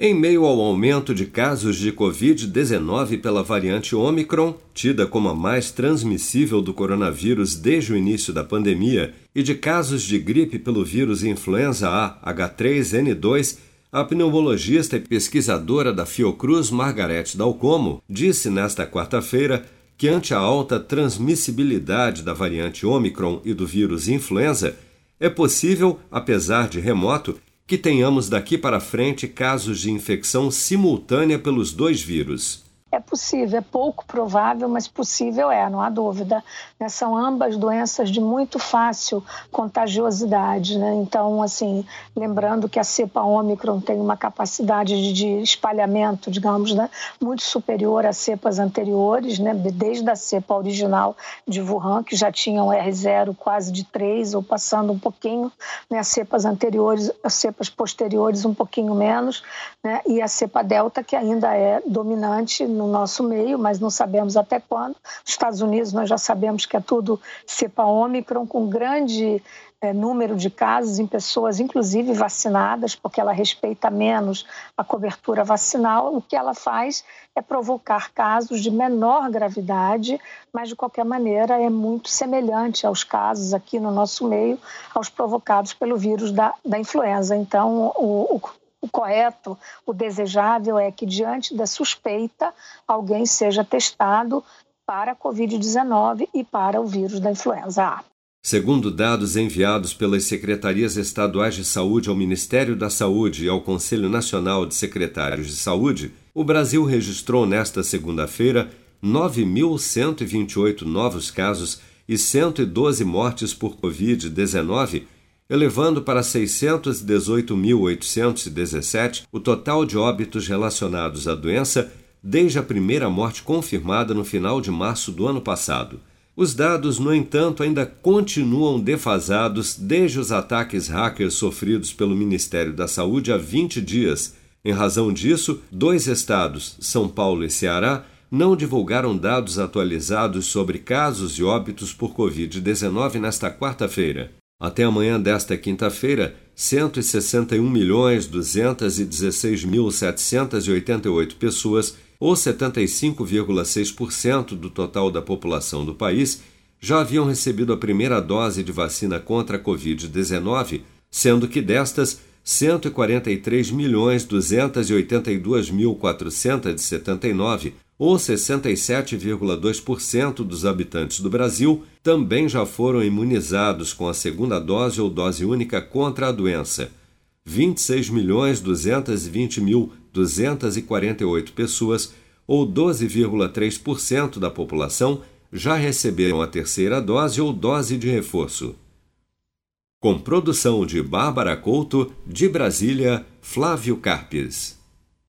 Em meio ao aumento de casos de Covid-19 pela variante Omicron, tida como a mais transmissível do coronavírus desde o início da pandemia, e de casos de gripe pelo vírus influenza A H3N2, a pneumologista e pesquisadora da Fiocruz, Margarete Dalcomo, disse nesta quarta-feira que, ante a alta transmissibilidade da variante Omicron e do vírus influenza, é possível, apesar de remoto, que tenhamos daqui para frente casos de infecção simultânea pelos dois vírus. Possível, é pouco provável, mas possível é, não há dúvida. Né? São ambas doenças de muito fácil contagiosidade. Né? Então, assim, lembrando que a cepa Ômicron tem uma capacidade de espalhamento, digamos, né? muito superior às cepas anteriores, né? desde a cepa original de Wuhan, que já tinha um R0 quase de 3, ou passando um pouquinho, né? as cepas anteriores, as cepas posteriores um pouquinho menos, né? e a cepa Delta, que ainda é dominante no nosso meio, mas não sabemos até quando. Estados Unidos nós já sabemos que é tudo cepa Ômicron, com grande é, número de casos em pessoas, inclusive vacinadas, porque ela respeita menos a cobertura vacinal. O que ela faz é provocar casos de menor gravidade, mas de qualquer maneira é muito semelhante aos casos aqui no nosso meio, aos provocados pelo vírus da, da influenza. Então, o, o correto, o desejável é que, diante da suspeita, alguém seja testado para a Covid-19 e para o vírus da influenza A. Segundo dados enviados pelas secretarias estaduais de saúde ao Ministério da Saúde e ao Conselho Nacional de Secretários de Saúde, o Brasil registrou nesta segunda-feira 9.128 novos casos e 112 mortes por Covid-19 elevando para 618.817 o total de óbitos relacionados à doença desde a primeira morte confirmada no final de março do ano passado. Os dados, no entanto, ainda continuam defasados desde os ataques hackers sofridos pelo Ministério da Saúde há 20 dias. Em razão disso, dois estados, São Paulo e Ceará, não divulgaram dados atualizados sobre casos e óbitos por Covid-19 nesta quarta-feira. Até amanhã desta quinta-feira, 161.216.788 pessoas, ou 75,6% do total da população do país, já haviam recebido a primeira dose de vacina contra a Covid-19, sendo que destas, 143.282.479, ou 67,2% dos habitantes do Brasil, também já foram imunizados com a segunda dose ou dose única contra a doença. 26.220.248 pessoas, ou 12,3% da população, já receberam a terceira dose ou dose de reforço. Com produção de Bárbara Couto, de Brasília, Flávio Carpes.